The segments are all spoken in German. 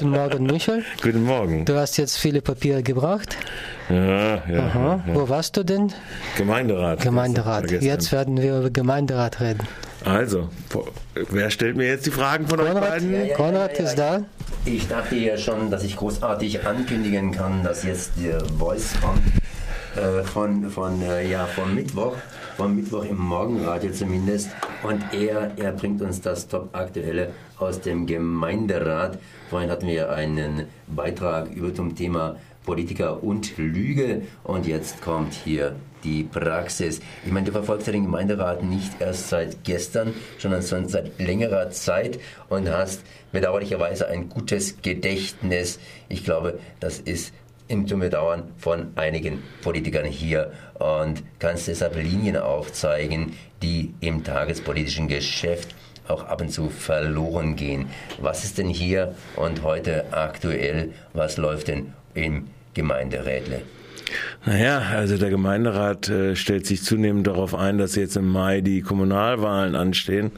Guten Morgen, Michael. Guten Morgen. Du hast jetzt viele Papiere gebracht. Ja, ja. Aha. ja. Wo warst du denn? Gemeinderat. Gemeinderat. Jetzt werden wir über Gemeinderat reden. Also, wer stellt mir jetzt die Fragen von euch Konrad, beiden? ja, Konrad ja, ja. ist da. Ich dachte ja schon, dass ich großartig ankündigen kann, dass jetzt der Voice kommt äh, von, von, äh, ja, vom Mittwoch, vom Mittwoch im Morgenradio zumindest. Und er, er bringt uns das Top-Aktuelle aus dem Gemeinderat. Vorhin hatten wir einen Beitrag über zum Thema Politiker und Lüge. Und jetzt kommt hier die Praxis. Ich meine, du verfolgst ja den Gemeinderat nicht erst seit gestern, sondern schon seit längerer Zeit und hast bedauerlicherweise ein gutes Gedächtnis. Ich glaube, das ist im Bedauern von einigen Politikern hier und kannst deshalb Linien aufzeigen, die im tagespolitischen Geschäft auch ab und zu verloren gehen. Was ist denn hier und heute aktuell? Was läuft denn im Gemeinderätle? Naja, also der Gemeinderat äh, stellt sich zunehmend darauf ein, dass jetzt im Mai die Kommunalwahlen anstehen.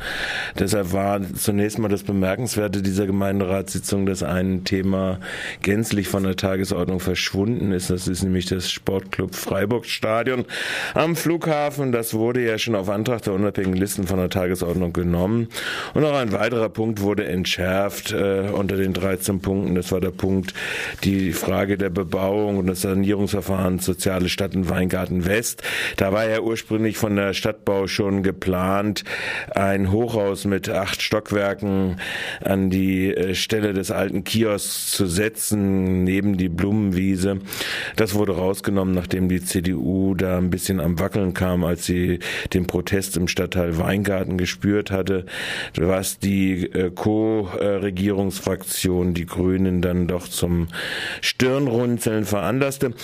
Deshalb war zunächst mal das Bemerkenswerte dieser Gemeinderatssitzung, dass ein Thema gänzlich von der Tagesordnung verschwunden ist. Das ist nämlich das Sportclub Freiburg Stadion am Flughafen. Das wurde ja schon auf Antrag der unabhängigen Listen von der Tagesordnung genommen. Und auch ein weiterer Punkt wurde entschärft äh, unter den 13 Punkten. Das war der Punkt, die Frage der Bebauung und das Sanierungsverfahren Soziale Stadt in Weingarten West. Da war ja ursprünglich von der Stadtbau schon geplant, ein Hochhaus mit acht Stockwerken an die äh, Stelle des alten Kiosks zu setzen, neben die Blumenwiese. Das wurde rausgenommen, nachdem die CDU da ein bisschen am Wackeln kam, als sie den Protest im Stadtteil Weingarten gespürt hatte, was die äh, Co-Regierungsfraktion, die Grünen, dann doch zum Stirnrunzeln veranlasste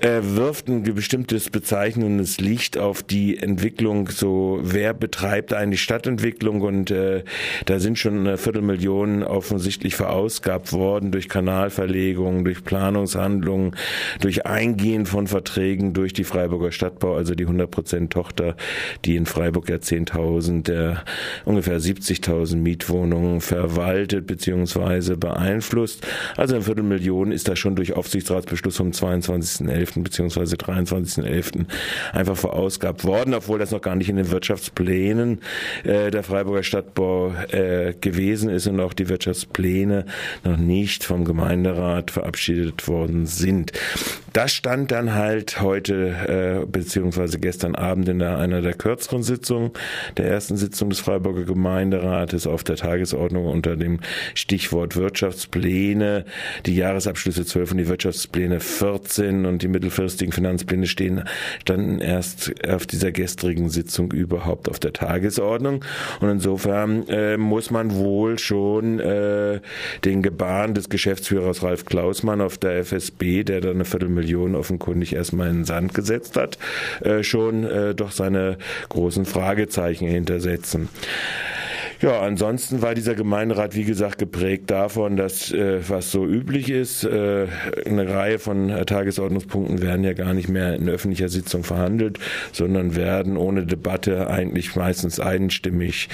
äh, wirft ein bestimmtes bezeichnendes Licht auf die Entwicklung, so wer betreibt eigentlich Stadtentwicklung und äh, da sind schon eine Viertelmillion offensichtlich verausgabt worden durch Kanalverlegungen, durch Planungshandlungen, durch Eingehen von Verträgen durch die Freiburger Stadtbau, also die 100% Tochter, die in Freiburg ja 10.000, der ungefähr 70.000 Mietwohnungen verwaltet bzw. beeinflusst. Also eine Viertelmillion ist da schon durch Aufsichtsratsbeschluss vom 22.11. bzw. 23.11. einfach verausgabt worden, obwohl das noch gar nicht in den Wirtschaftsplänen äh, der Freiburger Stadtbau äh, gewesen ist und auch die Wirtschaftspläne noch nicht vom Gemeinderat verabschiedet worden sind. Das stand dann halt heute äh, beziehungsweise gestern Abend in der, einer der kürzeren Sitzungen der ersten Sitzung des Freiburger Gemeinderates auf der Tagesordnung unter dem Stichwort Wirtschaftspläne, die Jahresabschlüsse 12 und die Wirtschaftspläne 14 und die mittelfristigen Finanzpläne stehen, standen erst auf dieser gestrigen Sitzung überhaupt auf der Tagesordnung. Und insofern äh, muss man wohl schon äh, den Gebaren des Geschäftsführers Ralf Klausmann auf der FSB, der da eine Viertelmillion offenkundig erstmal in den Sand gesetzt hat, äh, schon äh, doch seine großen Fragezeichen hintersetzen. Ja, ansonsten war dieser Gemeinderat, wie gesagt, geprägt davon, dass, äh, was so üblich ist, äh, eine Reihe von äh, Tagesordnungspunkten werden ja gar nicht mehr in öffentlicher Sitzung verhandelt, sondern werden ohne Debatte eigentlich meistens einstimmig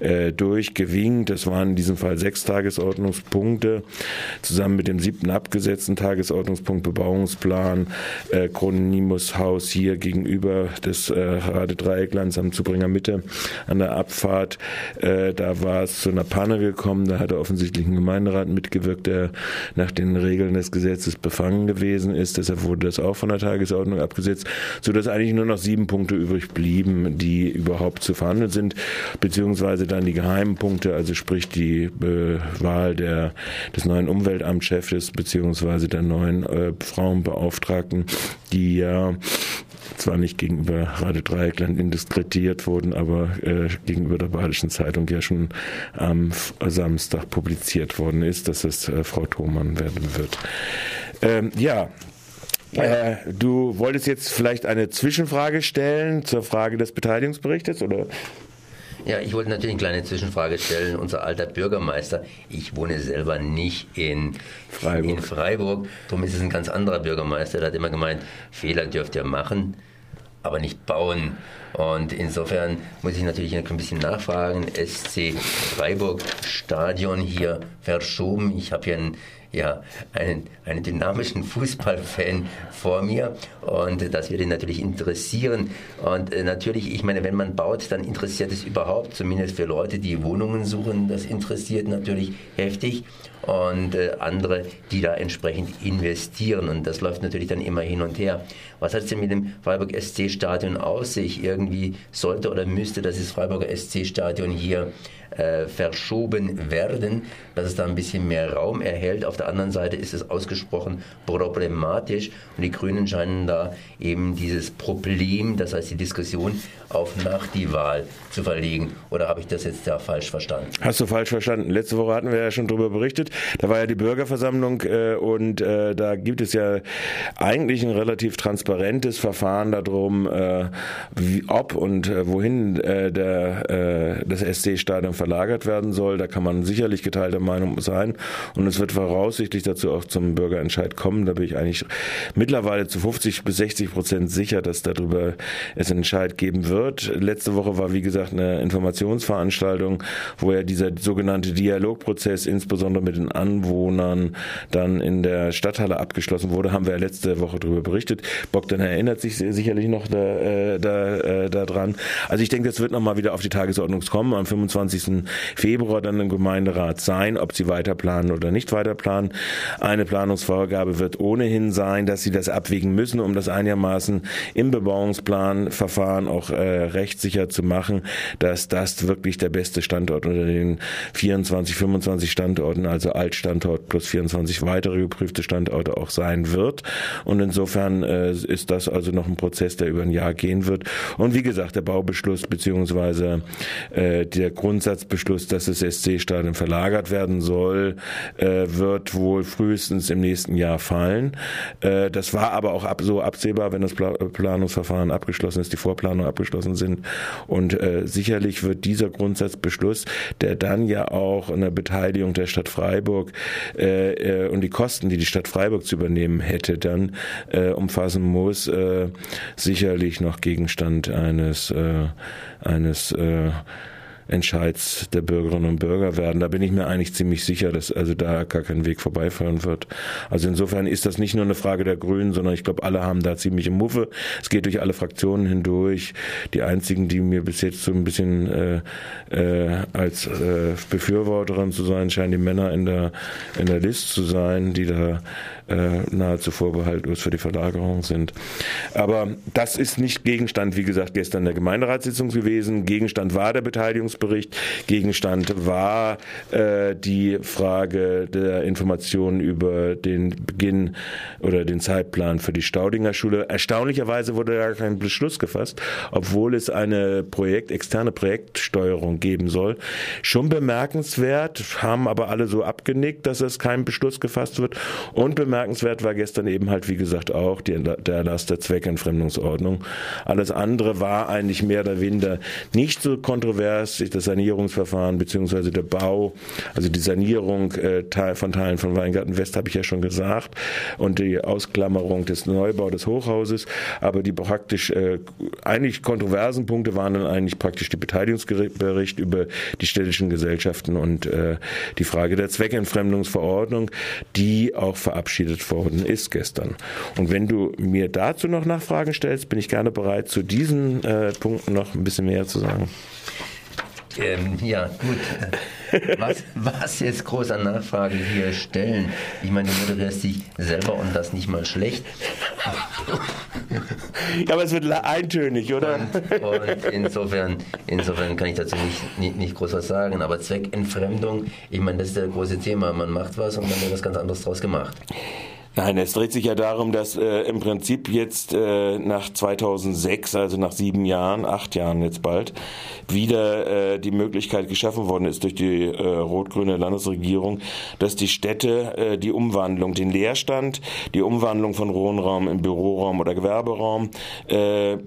äh, durchgewinkt. Das waren in diesem Fall sechs Tagesordnungspunkte, zusammen mit dem siebten abgesetzten Tagesordnungspunkt Bebauungsplan, äh, Kronimus Haus hier gegenüber des äh, Rade Dreiecklands am Zubringer Mitte an der Abfahrt. Äh, da war es zu einer Panne gekommen. Da hatte offensichtlich ein Gemeinderat mitgewirkt, der nach den Regeln des Gesetzes befangen gewesen ist. Deshalb wurde das auch von der Tagesordnung abgesetzt, sodass eigentlich nur noch sieben Punkte übrig blieben, die überhaupt zu verhandeln sind, beziehungsweise dann die geheimen Punkte, also sprich die äh, Wahl der, des neuen Umweltamtschefs beziehungsweise der neuen äh, Frauenbeauftragten, die ja zwar nicht gegenüber Radio Dreieckland indiskretiert wurden, aber äh, gegenüber der Badischen Zeitung ja schon am Samstag publiziert worden ist, dass es äh, Frau Thomann werden wird. Ähm, ja, äh, du wolltest jetzt vielleicht eine Zwischenfrage stellen zur Frage des Beteiligungsberichtes oder? Ja, ich wollte natürlich eine kleine Zwischenfrage stellen. Unser alter Bürgermeister, ich wohne selber nicht in Freiburg. in Freiburg, darum ist es ein ganz anderer Bürgermeister, der hat immer gemeint, Fehler dürft ihr machen, aber nicht bauen. Und insofern muss ich natürlich ein bisschen nachfragen. SC Freiburg Stadion hier verschoben. Ich habe hier ein ja, einen, einen dynamischen Fußballfan vor mir und das würde ihn natürlich interessieren. Und äh, natürlich, ich meine, wenn man baut, dann interessiert es überhaupt, zumindest für Leute, die Wohnungen suchen, das interessiert natürlich heftig und äh, andere, die da entsprechend investieren. Und das läuft natürlich dann immer hin und her. Was hat es denn mit dem Freiburg SC-Stadion aus sich? Irgendwie sollte oder müsste das Freiburger SC-Stadion hier äh, verschoben werden, dass es da ein bisschen mehr Raum erhält. Auf der anderen Seite ist es ausgesprochen problematisch und die Grünen scheinen da eben dieses Problem, das heißt die Diskussion auf nach die Wahl zu verlegen. Oder habe ich das jetzt da falsch verstanden? Hast du falsch verstanden. Letzte Woche hatten wir ja schon darüber berichtet. Da war ja die Bürgerversammlung äh, und äh, da gibt es ja eigentlich ein relativ transparentes Verfahren darum, äh, wie, ob und äh, wohin äh, der, äh, das SC-Stadion verlagert werden soll. Da kann man sicherlich geteilter Meinung sein und es wird voraussichtlich dazu auch zum Bürgerentscheid kommen. Da bin ich eigentlich mittlerweile zu 50 bis 60 Prozent sicher, dass darüber es einen Entscheid geben wird. Letzte Woche war, wie gesagt, eine Informationsveranstaltung, wo ja dieser sogenannte Dialogprozess insbesondere mit den Anwohnern dann in der Stadthalle abgeschlossen wurde. Haben wir ja letzte Woche darüber berichtet. Bogdan erinnert sich sicherlich noch da, äh, da, äh, daran. Also ich denke, das wird nochmal wieder auf die Tagesordnung kommen. Am 25. Februar dann im Gemeinderat sein, ob sie weiter planen oder nicht weiter planen. Eine Planungsvorgabe wird ohnehin sein, dass sie das abwägen müssen, um das einigermaßen im Bebauungsplanverfahren auch äh, rechtssicher zu machen, dass das wirklich der beste Standort unter den 24, 25 Standorten, also Altstandort plus 24 weitere geprüfte Standorte auch sein wird. Und insofern äh, ist das also noch ein Prozess, der über ein Jahr gehen wird. Und wie gesagt, der Baubeschluss beziehungsweise äh, der Grundsatz Grundsatzbeschluss, dass das SC-Stadion verlagert werden soll, äh, wird wohl frühestens im nächsten Jahr fallen. Äh, das war aber auch so absehbar, wenn das Pla Planungsverfahren abgeschlossen ist, die Vorplanungen abgeschlossen sind. Und äh, sicherlich wird dieser Grundsatzbeschluss, der dann ja auch eine Beteiligung der Stadt Freiburg äh, und die Kosten, die die Stadt Freiburg zu übernehmen hätte, dann umfassen muss, sicherlich noch Gegenstand eines eines Entscheids der Bürgerinnen und Bürger werden. Da bin ich mir eigentlich ziemlich sicher, dass also da gar kein Weg vorbeiführen wird. Also insofern ist das nicht nur eine Frage der Grünen, sondern ich glaube, alle haben da ziemliche Muffe. Es geht durch alle Fraktionen hindurch. Die einzigen, die mir bis jetzt so ein bisschen äh, äh, als äh, Befürworterin zu sein scheinen, die Männer in der in der List zu sein, die da äh, nahezu vorbehaltlos für die Verlagerung sind. Aber das ist nicht Gegenstand, wie gesagt, gestern der Gemeinderatssitzung gewesen. Gegenstand war der Beteiligungsbericht. Gegenstand war äh, die Frage der Informationen über den Beginn oder den Zeitplan für die Staudinger Schule. Erstaunlicherweise wurde da kein Beschluss gefasst, obwohl es eine Projekt, externe Projektsteuerung geben soll. Schon bemerkenswert, haben aber alle so abgenickt, dass es kein Beschluss gefasst wird. Und bemerkenswert war gestern eben halt, wie gesagt, auch die, der Erlass der Zweckentfremdungsordnung. Alles andere war eigentlich mehr oder weniger nicht so kontrovers. Das Sanierungsverfahren beziehungsweise der Bau, also die Sanierung äh, von Teilen von Weingarten West habe ich ja schon gesagt und die Ausklammerung des Neubau des Hochhauses. Aber die praktisch äh, eigentlich kontroversen Punkte waren dann eigentlich praktisch die Beteiligungsbericht über die städtischen Gesellschaften und äh, die Frage der Zweckentfremdungsverordnung, die auch verabschiedet worden ist gestern. Und wenn du mir dazu noch Nachfragen stellst, bin ich gerne bereit, zu diesen äh, Punkten noch ein bisschen mehr zu sagen. Ähm, ja, gut. Was, was jetzt groß an Nachfragen hier stellen? Ich meine, du moderierst dich selber und das nicht mal schlecht. Ja, aber es wird eintönig, oder? Und, und insofern, insofern kann ich dazu nicht, nicht, nicht, groß was sagen. Aber Zweckentfremdung, ich meine, das ist das große Thema. Man macht was und dann wird was ganz anderes draus gemacht. Nein, es dreht sich ja darum, dass äh, im Prinzip jetzt äh, nach 2006, also nach sieben Jahren, acht Jahren jetzt bald, wieder äh, die Möglichkeit geschaffen worden ist durch die äh, rot-grüne Landesregierung, dass die Städte äh, die Umwandlung, den Leerstand, die Umwandlung von Wohnraum in Büroraum oder Gewerberaum äh,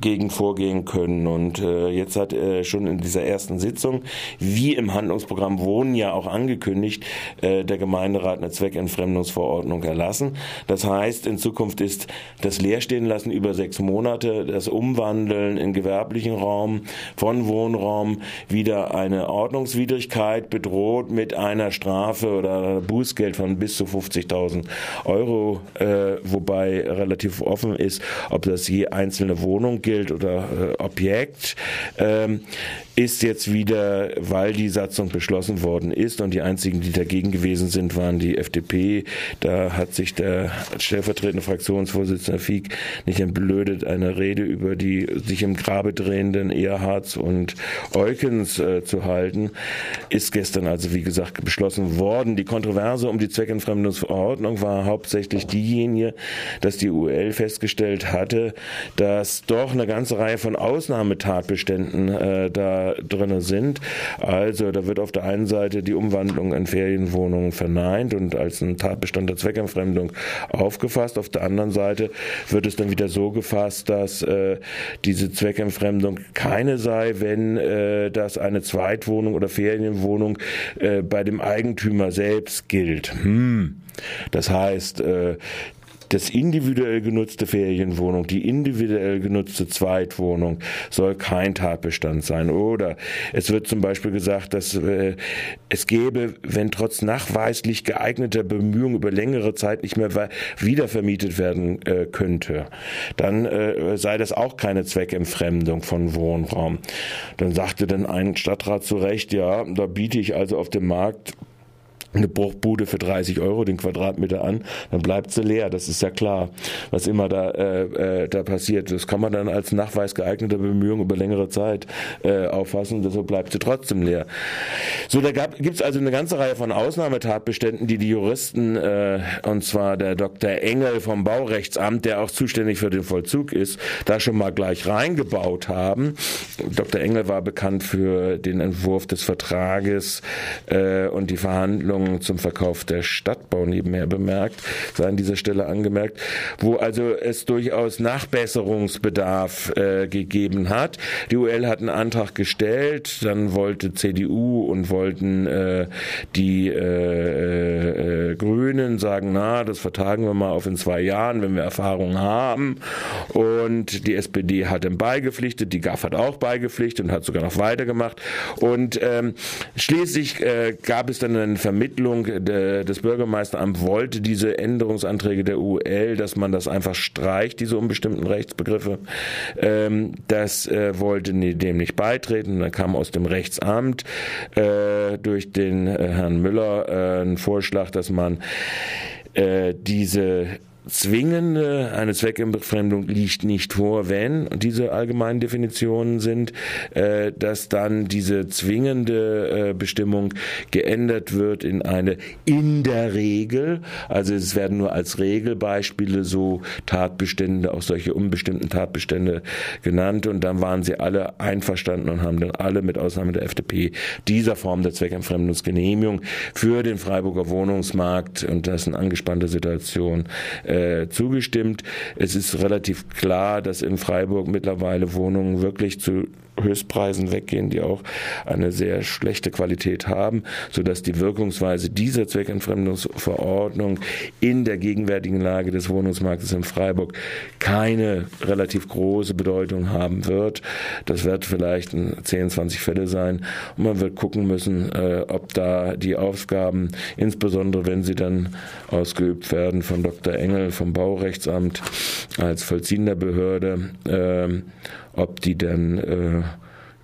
gegen vorgehen können. Und äh, jetzt hat äh, schon in dieser ersten Sitzung, wie im Handlungsprogramm Wohnen ja auch angekündigt, äh, der Gemeinderat eine Zweckentfremdungsverordnung erlassen. Das heißt, in Zukunft ist das Leerstehenlassen über sechs Monate, das Umwandeln in gewerblichen Raum von Wohnraum wieder eine Ordnungswidrigkeit bedroht mit einer Strafe oder Bußgeld von bis zu 50.000 Euro, äh, wobei relativ offen ist, ob das je einzelne Wohnung gilt oder äh, Objekt, ähm, ist jetzt wieder, weil die Satzung beschlossen worden ist und die einzigen, die dagegen gewesen sind, waren die FDP. Da hat sich der stellvertretende Fraktionsvorsitzende Fieg nicht entblödet, eine Rede über die sich im Grabe drehenden Erhards und Eukens äh, zu halten. Ist gestern also, wie gesagt, beschlossen worden. Die Kontroverse um die Zweckentfremdungsverordnung war hauptsächlich diejenige, dass die UL festgestellt hatte, dass doch eine ganze Reihe von Ausnahmetatbeständen äh, da drin sind. Also da wird auf der einen Seite die Umwandlung in Ferienwohnungen verneint und als ein Tatbestand der Zweckentfremdung aufgefasst. Auf der anderen Seite wird es dann wieder so gefasst, dass äh, diese Zweckentfremdung keine sei, wenn äh, das eine Zweitwohnung oder Ferienwohnung äh, bei dem Eigentümer selbst gilt. Hm. Das heißt, äh, das individuell genutzte Ferienwohnung, die individuell genutzte Zweitwohnung soll kein Tatbestand sein. Oder es wird zum Beispiel gesagt, dass äh, es gäbe, wenn trotz nachweislich geeigneter Bemühungen über längere Zeit nicht mehr wiedervermietet werden äh, könnte, dann äh, sei das auch keine Zweckentfremdung von Wohnraum. Dann sagte dann ein Stadtrat zu Recht, ja, da biete ich also auf dem Markt eine Bruchbude für 30 Euro den Quadratmeter an, dann bleibt sie leer. Das ist ja klar, was immer da, äh, äh, da passiert. Das kann man dann als Nachweis geeigneter Bemühungen über längere Zeit äh, auffassen. Deshalb bleibt sie trotzdem leer. So, da gibt es also eine ganze Reihe von Ausnahmetatbeständen, die die Juristen, äh, und zwar der Dr. Engel vom Baurechtsamt, der auch zuständig für den Vollzug ist, da schon mal gleich reingebaut haben. Dr. Engel war bekannt für den Entwurf des Vertrages äh, und die Verhandlungen Verhandlungen zum Verkauf der Stadtbau nebenher bemerkt, sei an dieser Stelle angemerkt, wo also es durchaus Nachbesserungsbedarf äh, gegeben hat. Die UL hat einen Antrag gestellt, dann wollte CDU und wollten äh, die äh, äh, Grünen sagen, na, das vertagen wir mal auf in zwei Jahren, wenn wir Erfahrung haben. Und die SPD hat dann beigepflichtet, die GAF hat auch beigepflichtet und hat sogar noch weitergemacht. Und ähm, schließlich äh, gab es dann eine Vermittlung Ermittlung des Bürgermeisteramts wollte diese Änderungsanträge der UL, dass man das einfach streicht, diese unbestimmten Rechtsbegriffe. Ähm, das äh, wollte dem nicht beitreten. Dann kam aus dem Rechtsamt äh, durch den äh, Herrn Müller ein Vorschlag, dass man diese zwingende, eine Zweckentfremdung liegt nicht vor, wenn, diese allgemeinen Definitionen sind, äh, dass dann diese zwingende äh, Bestimmung geändert wird in eine in der Regel, also es werden nur als Regelbeispiele so Tatbestände, auch solche unbestimmten Tatbestände genannt. Und dann waren sie alle einverstanden und haben dann alle mit Ausnahme der FDP dieser Form der Zweckentfremdungsgenehmigung für den Freiburger Wohnungsmarkt. Und das ist eine angespannte Situation äh, zugestimmt. Es ist relativ klar, dass in Freiburg mittlerweile Wohnungen wirklich zu Höchstpreisen weggehen, die auch eine sehr schlechte Qualität haben, sodass die Wirkungsweise dieser Zweckentfremdungsverordnung in der gegenwärtigen Lage des Wohnungsmarktes in Freiburg keine relativ große Bedeutung haben wird. Das wird vielleicht 10, 20 Fälle sein und man wird gucken müssen, äh, ob da die Aufgaben, insbesondere wenn sie dann ausgeübt werden von Dr. Engel vom Baurechtsamt als vollziehender Behörde, äh, ob die denn äh,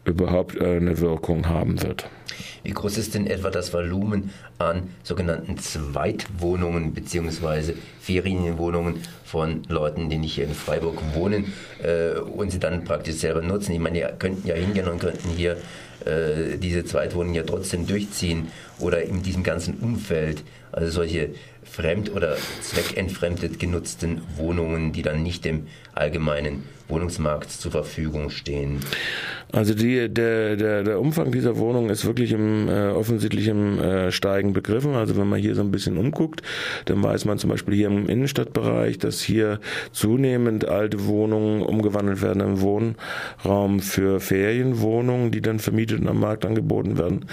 überhaupt eine Wirkung haben wird. Wie groß ist denn etwa das Volumen an sogenannten Zweitwohnungen bzw. Ferienwohnungen von Leuten, die nicht hier in Freiburg wohnen äh, und sie dann praktisch selber nutzen? Ich meine, die könnten ja hingehen und könnten hier äh, diese Zweitwohnungen ja trotzdem durchziehen oder in diesem ganzen Umfeld, also solche fremd- oder zweckentfremdet genutzten Wohnungen, die dann nicht dem allgemeinen Wohnungsmarkt zur Verfügung stehen. Also die, der, der, der Umfang dieser Wohnung ist wirklich im äh, offensichtlich äh, Steigen begriffen. Also wenn man hier so ein bisschen umguckt, dann weiß man zum Beispiel hier im Innenstadtbereich, dass hier zunehmend alte Wohnungen umgewandelt werden im Wohnraum für Ferienwohnungen, die dann vermietet und am Markt angeboten werden.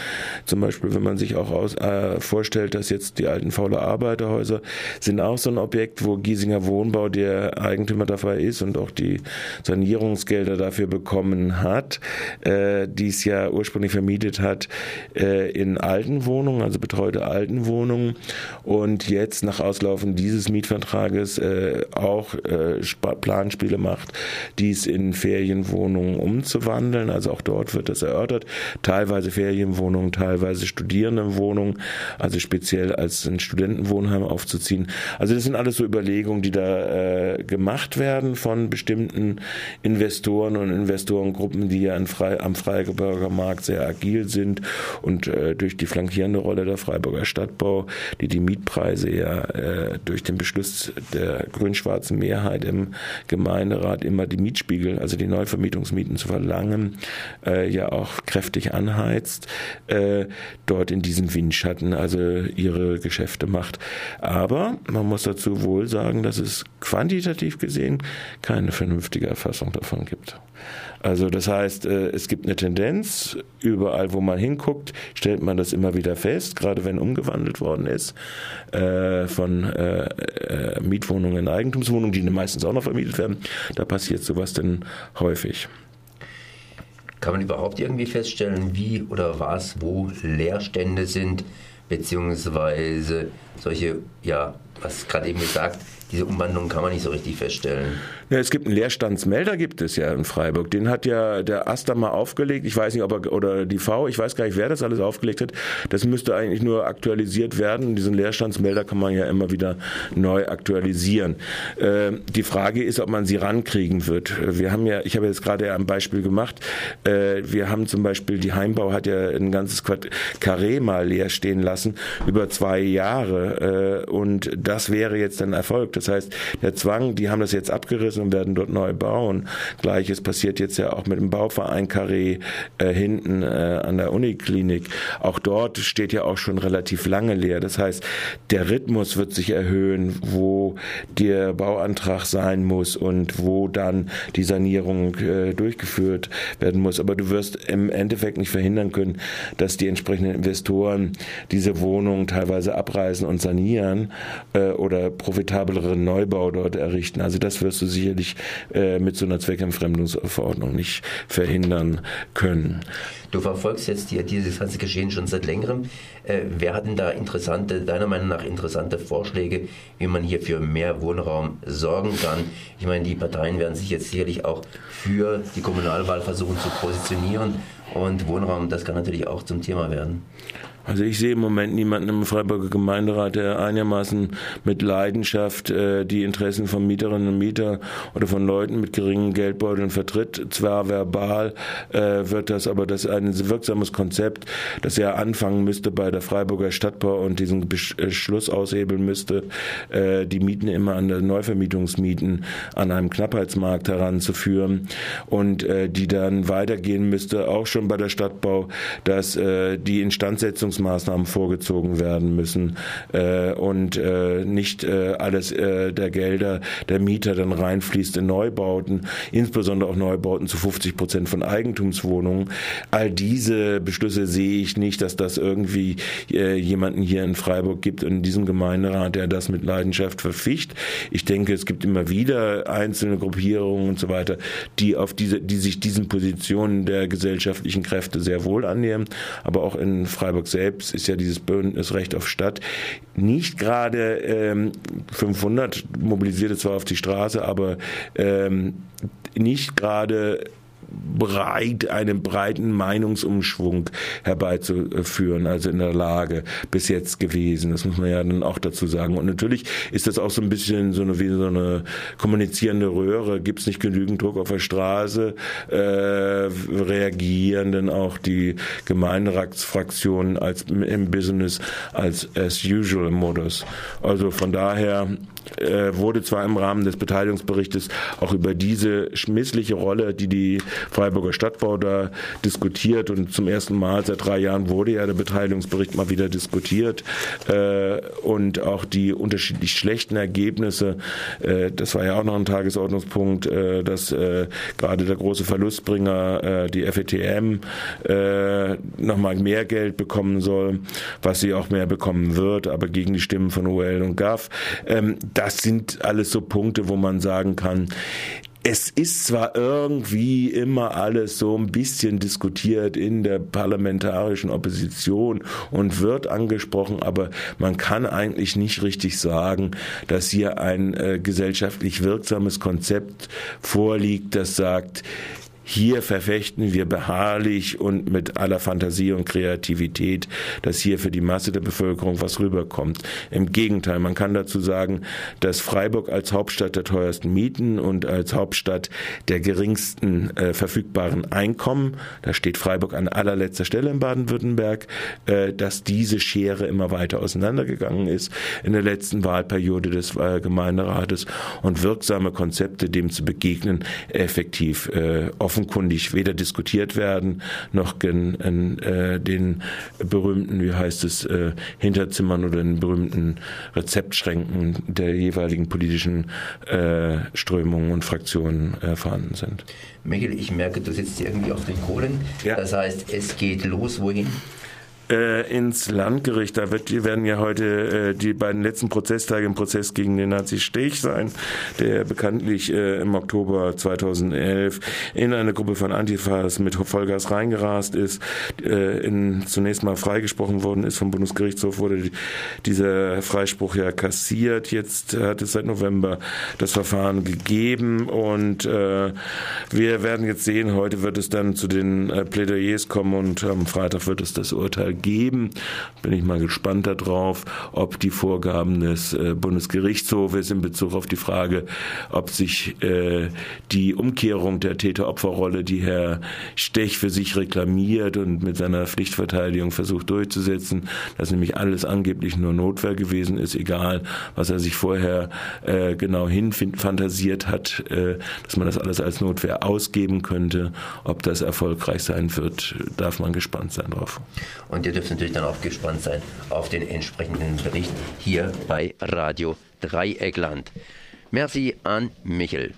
Zum Beispiel, wenn man sich auch aus, äh, vorstellt, dass jetzt die alten faule Arbeiterhäuser sind auch so ein Objekt, wo Giesinger Wohnbau der Eigentümer dabei ist und auch die Sanierungsgelder dafür bekommen hat, äh, die es ja ursprünglich vermietet hat äh, in alten Wohnungen, also betreute alten Wohnungen und jetzt nach Auslaufen dieses Mietvertrages äh, auch äh, Planspiele macht, dies in Ferienwohnungen umzuwandeln. Also auch dort wird das erörtert. Teilweise Ferienwohnungen, teilweise Studierendenwohnungen, also speziell als ein Studentenwohnheim aufzuziehen. Also das sind alles so Überlegungen, die da äh, gemacht werden von bestimmten Investoren und Investorengruppen, die ja Frei, am Freiburger Markt sehr agil sind und äh, durch die flankierende Rolle der Freiburger Stadtbau, die die Mietpreise ja äh, durch den Beschluss der grün-schwarzen Mehrheit im Gemeinderat immer die Mietspiegel, also die Neuvermietungsmieten zu verlangen, äh, ja auch kräftig anheizt, äh, dort in diesem Windschatten also ihre Geschäfte macht. Aber man muss dazu wohl sagen, dass es quantitativ gesehen keine vernünftige Erfassung davon gibt. Also das heißt, äh, es gibt eine Tendenz, überall wo man hinguckt, stellt man das immer wieder fest, gerade wenn umgewandelt worden ist äh, von äh, Mietwohnungen in Eigentumswohnungen, die meistens auch noch vermietet werden, da passiert sowas dann häufig. Kann man überhaupt irgendwie feststellen, wie oder was, wo Leerstände sind, beziehungsweise solche, ja, was gerade eben gesagt, diese Umwandlung kann man nicht so richtig feststellen. Ja, es gibt einen Leerstandsmelder, gibt es ja in Freiburg. Den hat ja der Aster mal aufgelegt. Ich weiß nicht, ob er, oder die V, ich weiß gar nicht, wer das alles aufgelegt hat. Das müsste eigentlich nur aktualisiert werden. Diesen Leerstandsmelder kann man ja immer wieder neu aktualisieren. Äh, die Frage ist, ob man sie rankriegen wird. Wir haben ja, ich habe jetzt gerade ein Beispiel gemacht. Äh, wir haben zum Beispiel, die Heimbau hat ja ein ganzes Karree mal leer stehen lassen über zwei Jahre. Äh, und das wäre jetzt ein Erfolg. Das heißt, der Zwang, die haben das jetzt abgerissen und werden dort neu bauen. Gleiches passiert jetzt ja auch mit dem Bauverein Carré äh, hinten äh, an der Uniklinik. Auch dort steht ja auch schon relativ lange leer. Das heißt, der Rhythmus wird sich erhöhen, wo der Bauantrag sein muss und wo dann die Sanierung äh, durchgeführt werden muss. Aber du wirst im Endeffekt nicht verhindern können, dass die entsprechenden Investoren diese Wohnungen teilweise abreißen und sanieren äh, oder profitablere anderen Neubau dort errichten. Also das wirst du sicherlich äh, mit so einer Zweckentfremdungsverordnung nicht verhindern können. Du verfolgst jetzt hier dieses ganze Geschehen schon seit längerem. Äh, wer hat denn da interessante, deiner Meinung nach interessante Vorschläge, wie man hier für mehr Wohnraum sorgen kann? Ich meine, die Parteien werden sich jetzt sicherlich auch für die Kommunalwahl versuchen zu positionieren und Wohnraum, das kann natürlich auch zum Thema werden. Also ich sehe im Moment niemanden im Freiburger Gemeinderat, der einigermaßen mit Leidenschaft äh, die Interessen von Mieterinnen und Mieter oder von Leuten mit geringen Geldbeuteln vertritt. Zwar verbal äh, wird das, aber das ist ein wirksames Konzept, das ja anfangen müsste bei der Freiburger Stadtbau und diesen Beschluss aushebeln müsste, äh, die Mieten immer an der Neuvermietungsmieten an einem Knappheitsmarkt heranzuführen und äh, die dann weitergehen müsste, auch schon bei der Stadtbau, dass äh, die Instandsetzung Entlastungsmaßnahmen vorgezogen werden müssen äh, und äh, nicht äh, alles äh, der Gelder der Mieter dann reinfließt in Neubauten, insbesondere auch Neubauten zu 50 Prozent von Eigentumswohnungen. All diese Beschlüsse sehe ich nicht, dass das irgendwie äh, jemanden hier in Freiburg gibt, in diesem Gemeinderat, der das mit Leidenschaft verficht. Ich denke, es gibt immer wieder einzelne Gruppierungen und so weiter, die auf diese, die sich diesen Positionen der gesellschaftlichen Kräfte sehr wohl annehmen. Aber auch in Freiburg selbst selbst ist ja dieses Bündnis Recht auf Stadt nicht gerade ähm, 500 mobilisierte zwar auf die Straße, aber ähm, nicht gerade breit, einen breiten Meinungsumschwung herbeizuführen, also in der Lage bis jetzt gewesen. Das muss man ja dann auch dazu sagen. Und natürlich ist das auch so ein bisschen so eine, wie so eine kommunizierende Röhre. Gibt es nicht genügend Druck auf der Straße, äh, reagieren dann auch die Gemeinderatsfraktionen als im Business als as usual Modus. Also von daher äh, wurde zwar im Rahmen des Beteiligungsberichtes auch über diese missliche Rolle, die die Freiburger Stadtbau da diskutiert und zum ersten Mal seit drei Jahren wurde ja der Beteiligungsbericht mal wieder diskutiert äh, und auch die unterschiedlich schlechten Ergebnisse, äh, das war ja auch noch ein Tagesordnungspunkt, äh, dass äh, gerade der große Verlustbringer, äh, die FETM, äh, nochmal mehr Geld bekommen soll, was sie auch mehr bekommen wird, aber gegen die Stimmen von OL und GAF. Ähm, das sind alles so Punkte, wo man sagen kann, es ist zwar irgendwie immer alles so ein bisschen diskutiert in der parlamentarischen Opposition und wird angesprochen, aber man kann eigentlich nicht richtig sagen, dass hier ein äh, gesellschaftlich wirksames Konzept vorliegt, das sagt, hier verfechten wir beharrlich und mit aller Fantasie und Kreativität, dass hier für die Masse der Bevölkerung was rüberkommt. Im Gegenteil, man kann dazu sagen, dass Freiburg als Hauptstadt der teuersten Mieten und als Hauptstadt der geringsten äh, verfügbaren Einkommen, da steht Freiburg an allerletzter Stelle in Baden-Württemberg, äh, dass diese Schere immer weiter auseinandergegangen ist in der letzten Wahlperiode des äh, Gemeinderates und wirksame Konzepte dem zu begegnen effektiv äh, offenkundig weder diskutiert werden, noch in, in äh, den berühmten, wie heißt es, äh, Hinterzimmern oder in berühmten Rezeptschränken der jeweiligen politischen äh, Strömungen und Fraktionen äh, vorhanden sind. Michael, ich merke, du sitzt hier irgendwie auf den Kohlen. Ja. Das heißt, es geht los, wohin? Äh, ins Landgericht. Da wird, werden ja heute äh, die beiden letzten Prozesstage im Prozess gegen den Nazi Stech sein, der bekanntlich äh, im Oktober 2011 in eine Gruppe von Antifas mit Vollgas reingerast ist, äh, in, zunächst mal freigesprochen worden ist vom Bundesgerichtshof, wurde die, dieser Freispruch ja kassiert. Jetzt hat es seit November das Verfahren gegeben und äh, wir werden jetzt sehen, heute wird es dann zu den äh, Plädoyers kommen und am Freitag wird es das Urteil geben. Bin ich mal gespannt darauf, ob die Vorgaben des äh, Bundesgerichtshofes in Bezug auf die Frage, ob sich äh, die Umkehrung der Täter-Opfer-Rolle, die Herr Stech für sich reklamiert und mit seiner Pflichtverteidigung versucht durchzusetzen, dass nämlich alles angeblich nur Notwehr gewesen ist, egal was er sich vorher äh, genau hinfantasiert hat, äh, dass man das alles als Notwehr ausgeben könnte. Ob das erfolgreich sein wird, darf man gespannt sein drauf. Und ihr dürft natürlich dann auch gespannt sein auf den entsprechenden Bericht hier bei Radio Dreieckland. Merci an Michel.